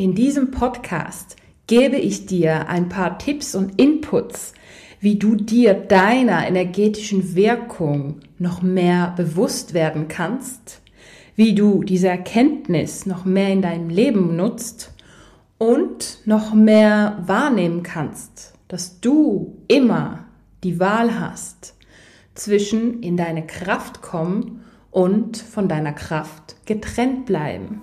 In diesem Podcast gebe ich dir ein paar Tipps und Inputs, wie du dir deiner energetischen Wirkung noch mehr bewusst werden kannst, wie du diese Erkenntnis noch mehr in deinem Leben nutzt und noch mehr wahrnehmen kannst, dass du immer die Wahl hast zwischen in deine Kraft kommen und von deiner Kraft getrennt bleiben.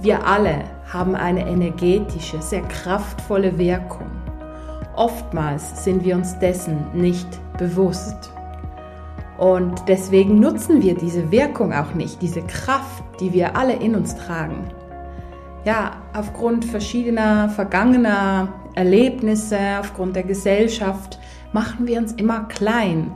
Wir alle haben eine energetische, sehr kraftvolle Wirkung. Oftmals sind wir uns dessen nicht bewusst. Und deswegen nutzen wir diese Wirkung auch nicht, diese Kraft, die wir alle in uns tragen ja, aufgrund verschiedener vergangener Erlebnisse, aufgrund der Gesellschaft, machen wir uns immer klein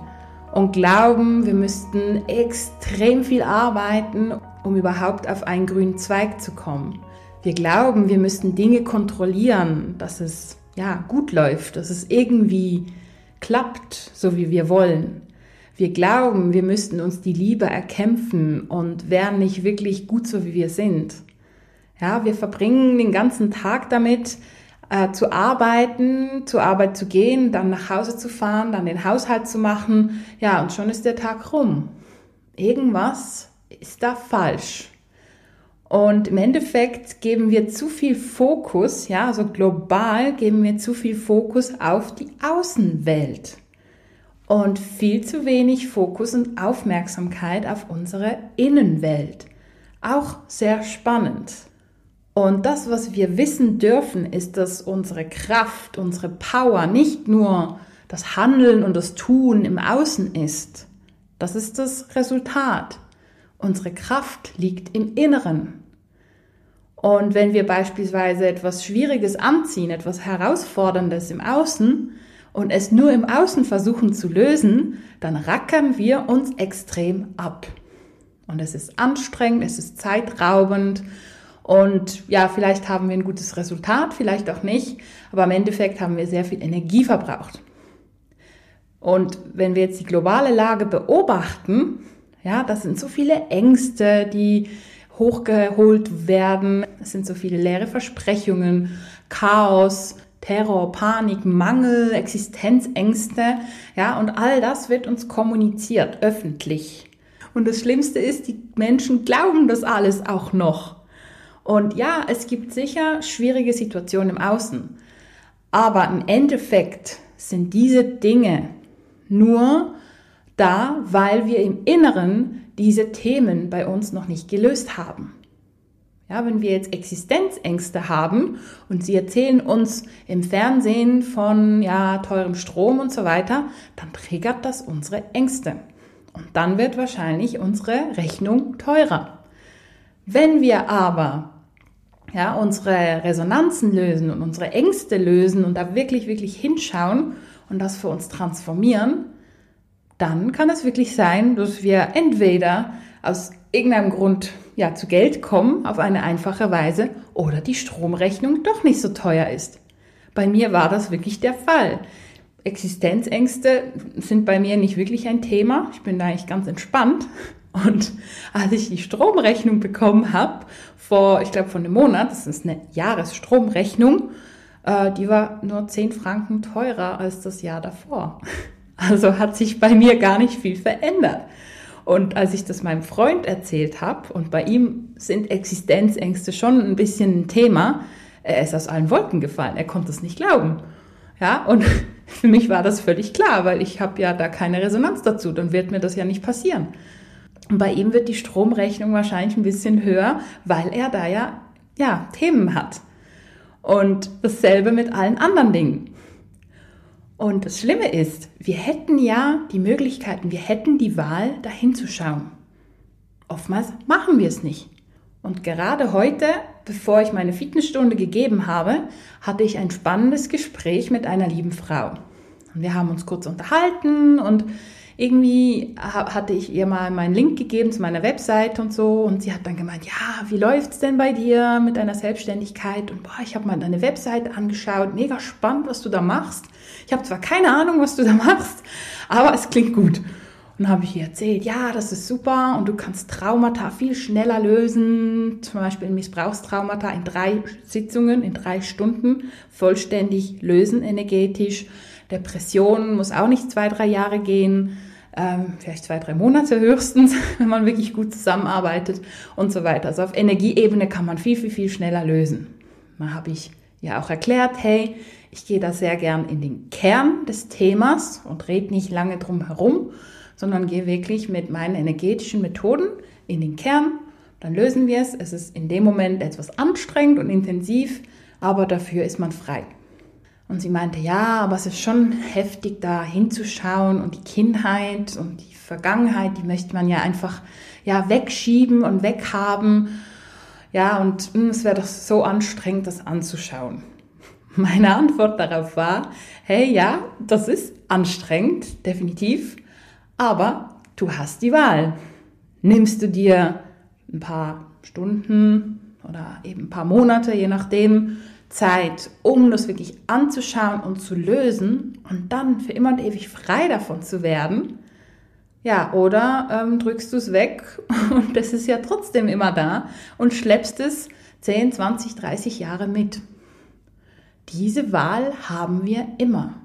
und glauben, wir müssten extrem viel arbeiten, um überhaupt auf einen grünen Zweig zu kommen. Wir glauben, wir müssten Dinge kontrollieren, dass es ja gut läuft, dass es irgendwie klappt, so wie wir wollen. Wir glauben, wir müssten uns die Liebe erkämpfen und wären nicht wirklich gut so, wie wir sind. Ja, wir verbringen den ganzen Tag damit, äh, zu arbeiten, zur Arbeit zu gehen, dann nach Hause zu fahren, dann den Haushalt zu machen. Ja, und schon ist der Tag rum. Irgendwas ist da falsch. Und im Endeffekt geben wir zu viel Fokus, ja, also global geben wir zu viel Fokus auf die Außenwelt und viel zu wenig Fokus und Aufmerksamkeit auf unsere Innenwelt. Auch sehr spannend. Und das, was wir wissen dürfen, ist, dass unsere Kraft, unsere Power nicht nur das Handeln und das Tun im Außen ist. Das ist das Resultat. Unsere Kraft liegt im Inneren. Und wenn wir beispielsweise etwas Schwieriges anziehen, etwas Herausforderndes im Außen und es nur im Außen versuchen zu lösen, dann rackern wir uns extrem ab. Und es ist anstrengend, es ist zeitraubend und ja, vielleicht haben wir ein gutes Resultat, vielleicht auch nicht, aber im Endeffekt haben wir sehr viel Energie verbraucht. Und wenn wir jetzt die globale Lage beobachten, ja, das sind so viele Ängste, die hochgeholt werden. Es sind so viele leere Versprechungen, Chaos, Terror, Panik, Mangel, Existenzängste, ja, und all das wird uns kommuniziert, öffentlich. Und das Schlimmste ist, die Menschen glauben das alles auch noch. Und ja, es gibt sicher schwierige Situationen im Außen. Aber im Endeffekt sind diese Dinge nur da, weil wir im Inneren diese Themen bei uns noch nicht gelöst haben. Ja, wenn wir jetzt Existenzängste haben und sie erzählen uns im Fernsehen von ja, teurem Strom und so weiter, dann triggert das unsere Ängste. Und dann wird wahrscheinlich unsere Rechnung teurer. Wenn wir aber ja, unsere Resonanzen lösen und unsere Ängste lösen und da wirklich, wirklich hinschauen und das für uns transformieren, dann kann es wirklich sein, dass wir entweder aus irgendeinem Grund ja zu Geld kommen auf eine einfache Weise oder die Stromrechnung doch nicht so teuer ist. Bei mir war das wirklich der Fall. Existenzängste sind bei mir nicht wirklich ein Thema. Ich bin da eigentlich ganz entspannt. Und als ich die Stromrechnung bekommen habe, vor, ich glaube, von einem Monat, das ist eine Jahresstromrechnung, äh, die war nur 10 Franken teurer als das Jahr davor. Also hat sich bei mir gar nicht viel verändert. Und als ich das meinem Freund erzählt habe, und bei ihm sind Existenzängste schon ein bisschen ein Thema, er ist aus allen Wolken gefallen, er konnte es nicht glauben. Ja, und für mich war das völlig klar, weil ich habe ja da keine Resonanz dazu, dann wird mir das ja nicht passieren. Und bei ihm wird die Stromrechnung wahrscheinlich ein bisschen höher, weil er da ja, ja Themen hat. Und dasselbe mit allen anderen Dingen. Und das Schlimme ist, wir hätten ja die Möglichkeiten, wir hätten die Wahl, dahin zu schauen. oftmals machen wir es nicht. Und gerade heute, bevor ich meine Fitnessstunde gegeben habe, hatte ich ein spannendes Gespräch mit einer lieben Frau. Und wir haben uns kurz unterhalten und irgendwie hatte ich ihr mal meinen Link gegeben zu meiner Webseite und so und sie hat dann gemeint, ja, wie läuft's denn bei dir mit deiner Selbstständigkeit? Und boah, ich habe mal deine Webseite angeschaut, mega spannend, was du da machst. Ich habe zwar keine Ahnung, was du da machst, aber es klingt gut. Und habe ich ihr erzählt, ja, das ist super und du kannst Traumata viel schneller lösen, zum Beispiel Missbrauchstraumata in drei Sitzungen, in drei Stunden vollständig lösen energetisch. Depression muss auch nicht zwei, drei Jahre gehen, ähm, vielleicht zwei, drei Monate höchstens, wenn man wirklich gut zusammenarbeitet und so weiter. Also auf Energieebene kann man viel, viel, viel schneller lösen. Da habe ich ja auch erklärt, hey, ich gehe da sehr gern in den Kern des Themas und rede nicht lange drum herum, sondern gehe wirklich mit meinen energetischen Methoden in den Kern. Dann lösen wir es. Es ist in dem Moment etwas anstrengend und intensiv, aber dafür ist man frei. Und sie meinte, ja, aber es ist schon heftig, da hinzuschauen und die Kindheit und die Vergangenheit, die möchte man ja einfach ja wegschieben und weghaben. Ja, und mh, hm, es wäre doch so anstrengend, das anzuschauen. Meine Antwort darauf war, hey, ja, das ist anstrengend, definitiv, aber du hast die Wahl. Nimmst du dir ein paar Stunden oder eben ein paar Monate, je nachdem, Zeit, um das wirklich anzuschauen und zu lösen und dann für immer und ewig frei davon zu werden. Ja, oder ähm, drückst du es weg und das ist ja trotzdem immer da und schleppst es 10, 20, 30 Jahre mit. Diese Wahl haben wir immer.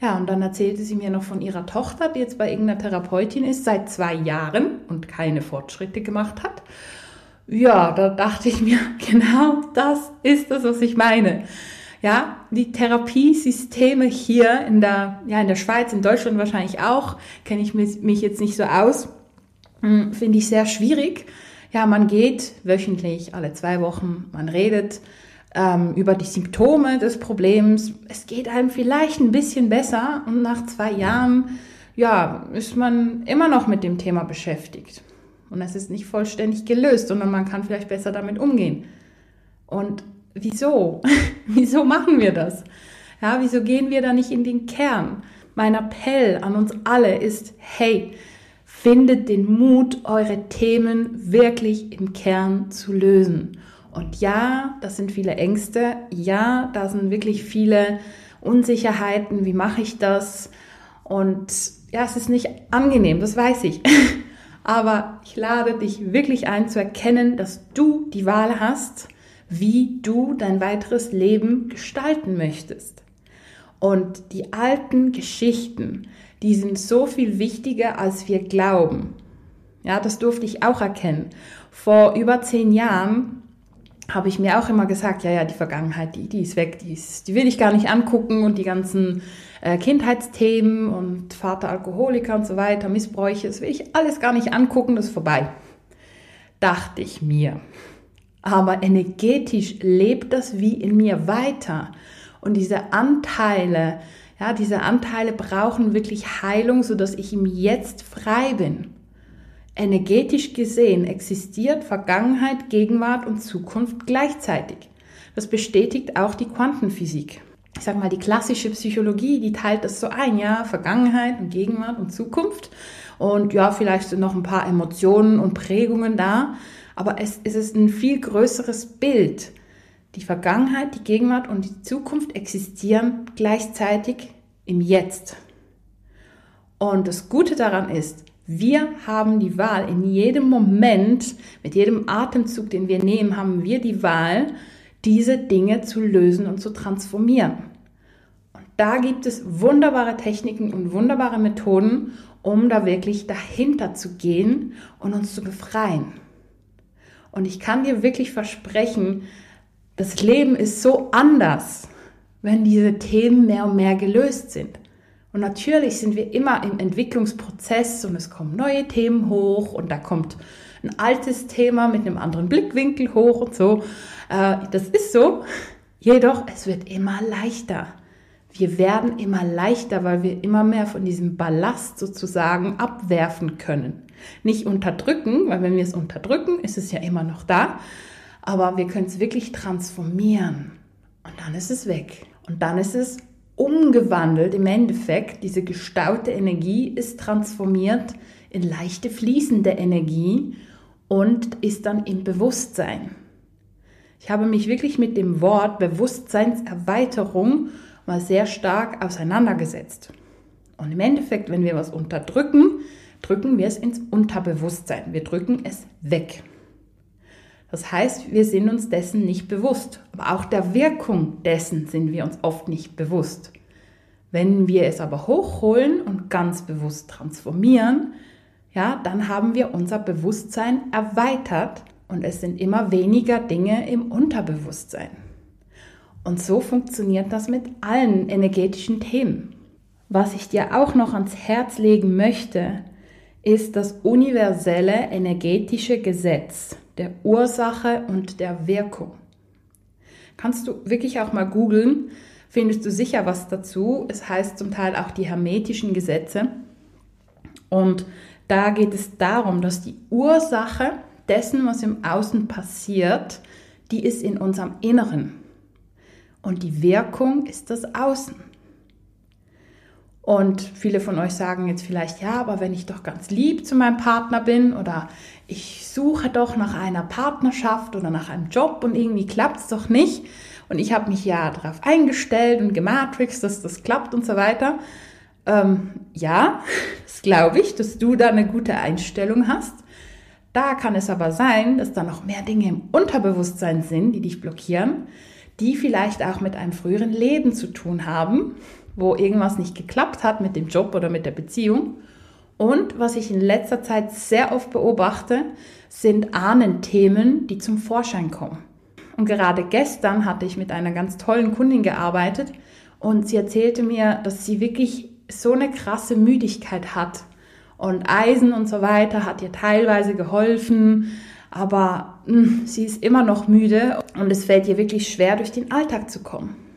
Ja, und dann erzählte sie mir noch von ihrer Tochter, die jetzt bei irgendeiner Therapeutin ist, seit zwei Jahren und keine Fortschritte gemacht hat ja, da dachte ich mir, genau das ist das, was ich meine. Ja, die Therapiesysteme hier in der, ja, in der Schweiz, in Deutschland wahrscheinlich auch, kenne ich mich jetzt nicht so aus, hm, finde ich sehr schwierig. Ja, man geht wöchentlich, alle zwei Wochen, man redet ähm, über die Symptome des Problems. Es geht einem vielleicht ein bisschen besser und nach zwei Jahren, ja, ist man immer noch mit dem Thema beschäftigt. Und es ist nicht vollständig gelöst, sondern man kann vielleicht besser damit umgehen. Und wieso? wieso machen wir das? Ja, wieso gehen wir da nicht in den Kern? Mein Appell an uns alle ist, hey, findet den Mut, eure Themen wirklich im Kern zu lösen. Und ja, das sind viele Ängste. Ja, da sind wirklich viele Unsicherheiten. Wie mache ich das? Und ja, es ist nicht angenehm, das weiß ich. aber ich lade dich wirklich ein zu erkennen, dass du die Wahl hast, wie du dein weiteres Leben gestalten möchtest. Und die alten Geschichten, die sind so viel wichtiger, als wir glauben. Ja, das durfte ich auch erkennen. Vor über zehn Jahren habe ich mir auch immer gesagt, ja, ja, die Vergangenheit, die, die ist weg, die, ist, die will ich gar nicht angucken und die ganzen äh, Kindheitsthemen und Vater Alkoholiker und so weiter, Missbräuche, das will ich alles gar nicht angucken, das ist vorbei. Dachte ich mir. Aber energetisch lebt das wie in mir weiter. Und diese Anteile, ja, diese Anteile brauchen wirklich Heilung, sodass ich im Jetzt frei bin. Energetisch gesehen existiert Vergangenheit, Gegenwart und Zukunft gleichzeitig. Das bestätigt auch die Quantenphysik ich sag mal, die klassische Psychologie, die teilt das so ein, ja, Vergangenheit und Gegenwart und Zukunft. Und ja, vielleicht sind noch ein paar Emotionen und Prägungen da, aber es, es ist ein viel größeres Bild. Die Vergangenheit, die Gegenwart und die Zukunft existieren gleichzeitig im Jetzt. Und das Gute daran ist, wir haben die Wahl. In jedem Moment, mit jedem Atemzug, den wir nehmen, haben wir die Wahl, diese Dinge zu lösen und zu transformieren. Und da gibt es wunderbare Techniken und wunderbare Methoden, um da wirklich dahinter zu gehen und uns zu befreien. Und ich kann dir wirklich versprechen, das Leben ist so anders, wenn diese Themen mehr und mehr gelöst sind. Und natürlich sind wir immer im Entwicklungsprozess und es kommen neue Themen hoch und da kommt ein altes Thema mit einem anderen Blickwinkel hoch und so. Äh, das ist so. Jedoch, es wird immer leichter, Wir werden immer leichter, weil wir immer mehr von diesem Ballast sozusagen abwerfen können. Nicht unterdrücken, weil wenn wir es unterdrücken, ist es ja immer noch da, aber wir können es wirklich transformieren und dann ist es weg. Und dann ist es umgewandelt im Endeffekt. Diese gestaute Energie ist transformiert in leichte fließende Energie und ist dann im Bewusstsein. Ich habe mich wirklich mit dem Wort Bewusstseinserweiterung mal sehr stark auseinandergesetzt. Und im Endeffekt, wenn wir was unterdrücken, drücken wir es ins Unterbewusstsein. Wir drücken es weg. Das heißt, wir sind uns dessen nicht bewusst. Aber auch der Wirkung dessen sind wir uns oft nicht bewusst. Wenn wir es aber hochholen und ganz bewusst transformieren, ja, dann haben wir unser Bewusstsein erweitert und es sind immer weniger Dinge im Unterbewusstsein. Und so funktioniert das mit allen energetischen Themen. Was ich dir auch noch ans Herz legen möchte, ist das universelle energetische Gesetz der Ursache und der Wirkung. Kannst du wirklich auch mal googeln, findest du sicher was dazu. Es heißt zum Teil auch die hermetischen Gesetze. Und da geht es darum, dass die Ursache dessen, was im Außen passiert, die ist in unserem Inneren. Und die Wirkung ist das Außen. Und viele von euch sagen jetzt vielleicht, ja, aber wenn ich doch ganz lieb zu meinem Partner bin oder ich suche doch nach einer Partnerschaft oder nach einem Job und irgendwie klappt es doch nicht. Und ich habe mich ja darauf eingestellt und gematrixed, dass das klappt und so weiter. Ähm, ja, das glaube ich, dass du da eine gute Einstellung hast. Da kann es aber sein, dass da noch mehr Dinge im Unterbewusstsein sind, die dich blockieren, die vielleicht auch mit einem früheren Leben zu tun haben wo irgendwas nicht geklappt hat mit dem Job oder mit der Beziehung. Und was ich in letzter Zeit sehr oft beobachte, sind Ahnenthemen, die zum Vorschein kommen. Und gerade gestern hatte ich mit einer ganz tollen Kundin gearbeitet und sie erzählte mir, dass sie wirklich so eine krasse Müdigkeit hat. Und Eisen und so weiter hat ihr teilweise geholfen, aber mh, hm, sie ist immer noch müde und es fällt ihr wirklich schwer, durch den Alltag zu kommen.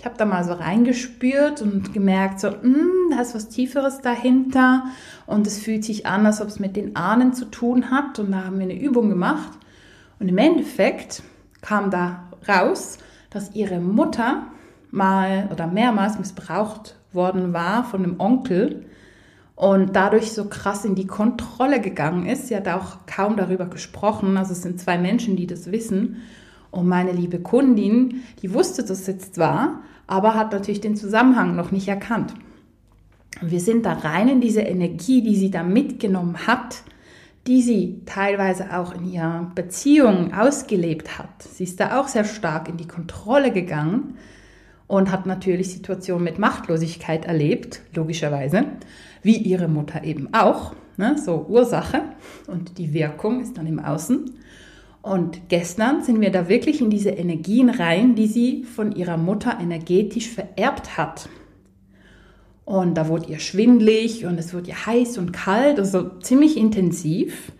Ich habe da mal so reingespürt und gemerkt, so, mm, da ist was Tieferes dahinter und es fühlt sich an, als ob es mit den Ahnen zu tun hat. Und da haben wir eine Übung gemacht. Und im Endeffekt kam da raus, dass ihre Mutter mal oder mehrmals missbraucht worden war von einem Onkel und dadurch so krass in die Kontrolle gegangen ist. Sie hat auch kaum darüber gesprochen. Also es sind zwei Menschen, die das wissen. Und meine liebe Kundin, die wusste das jetzt zwar, aber hat natürlich den Zusammenhang noch nicht erkannt. Und wir sind da rein in diese Energie, die sie da mitgenommen hat, die sie teilweise auch in ihrer Beziehung ausgelebt hat. Sie ist da auch sehr stark in die Kontrolle gegangen und hat natürlich Situationen mit Machtlosigkeit erlebt, logischerweise, wie ihre Mutter eben auch. Ne? So Ursache und die Wirkung ist dann im Außen. Und gestern sind wir da wirklich in diese Energien rein, die sie von ihrer Mutter energetisch vererbt hat. Und da wurde ihr schwindlig und es wurde ihr heiß und kalt, also ziemlich intensiv.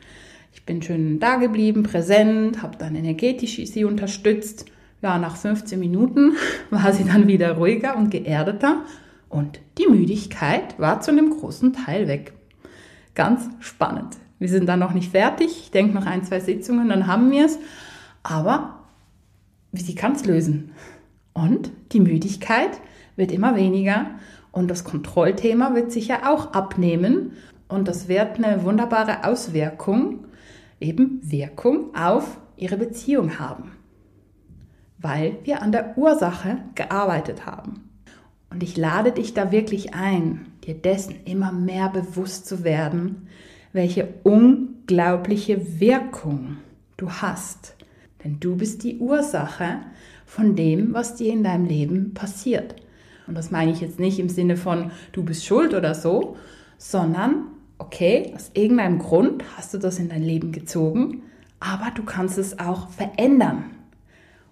Ich bin schön da geblieben, präsent, habe dann energetisch sie unterstützt. Ja, nach 15 Minuten war sie dann wieder ruhiger und geerdeter und die Müdigkeit war zu einem großen Teil weg. Ganz spannend. Wir sind da noch nicht fertig. Ich denke noch ein, zwei Sitzungen, dann haben wir es. Aber sie kann es lösen. Und die Müdigkeit wird immer weniger und das Kontrollthema wird sicher auch abnehmen. Und das wird eine wunderbare Auswirkung, eben Wirkung auf ihre Beziehung haben. Weil wir an der Ursache gearbeitet haben. Und ich lade dich da wirklich ein, dir dessen immer mehr bewusst zu werden, welche unglaubliche Wirkung du hast. Denn du bist die Ursache von dem, was dir in deinem Leben passiert. Und das meine ich jetzt nicht im Sinne von, du bist schuld oder so, sondern, okay, aus irgendeinem Grund hast du das in dein Leben gezogen, aber du kannst es auch verändern.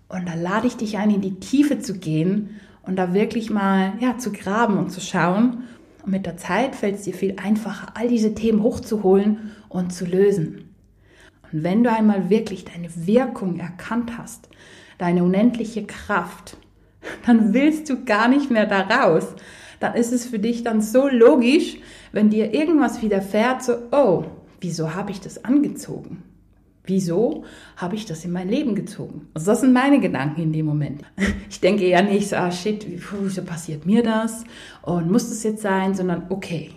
Und da lade ich dich ein, in die Tiefe zu gehen und da wirklich mal ja, zu graben und zu schauen, mit der Zeit fällt es dir viel einfacher, all diese Themen hochzuholen und zu lösen. Und wenn du einmal wirklich deine Wirkung erkannt hast, deine unendliche Kraft, dann willst du gar nicht mehr da raus. Dann ist es für dich dann so logisch, wenn dir irgendwas widerfährt, so, oh, wieso habe ich das angezogen? Wieso habe ich das in mein Leben gezogen? Also das sind meine Gedanken in dem Moment. Ich denke ja nicht so, ah shit, wieso passiert mir das? Und muss das jetzt sein? Sondern okay,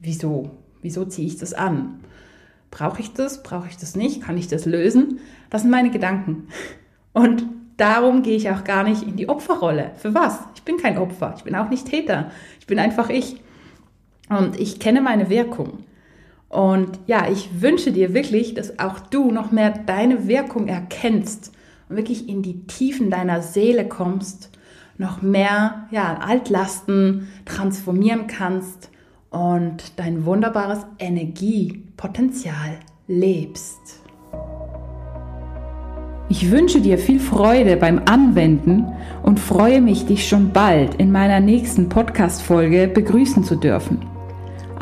wieso? Wieso ziehe ich das an? Brauche ich das? Brauche ich das nicht? Kann ich das lösen? Das sind meine Gedanken. Und darum gehe ich auch gar nicht in die Opferrolle. Für was? Ich bin kein Opfer. Ich bin auch nicht Täter. Ich bin einfach ich. Und ich kenne meine Wirkung. Und ja, ich wünsche dir wirklich, dass auch du noch mehr deine Wirkung erkennst und wirklich in die Tiefen deiner Seele kommst, noch mehr ja, Altlasten transformieren kannst und dein wunderbares Energiepotenzial lebst. Ich wünsche dir viel Freude beim Anwenden und freue mich, dich schon bald in meiner nächsten Podcast-Folge begrüßen zu dürfen.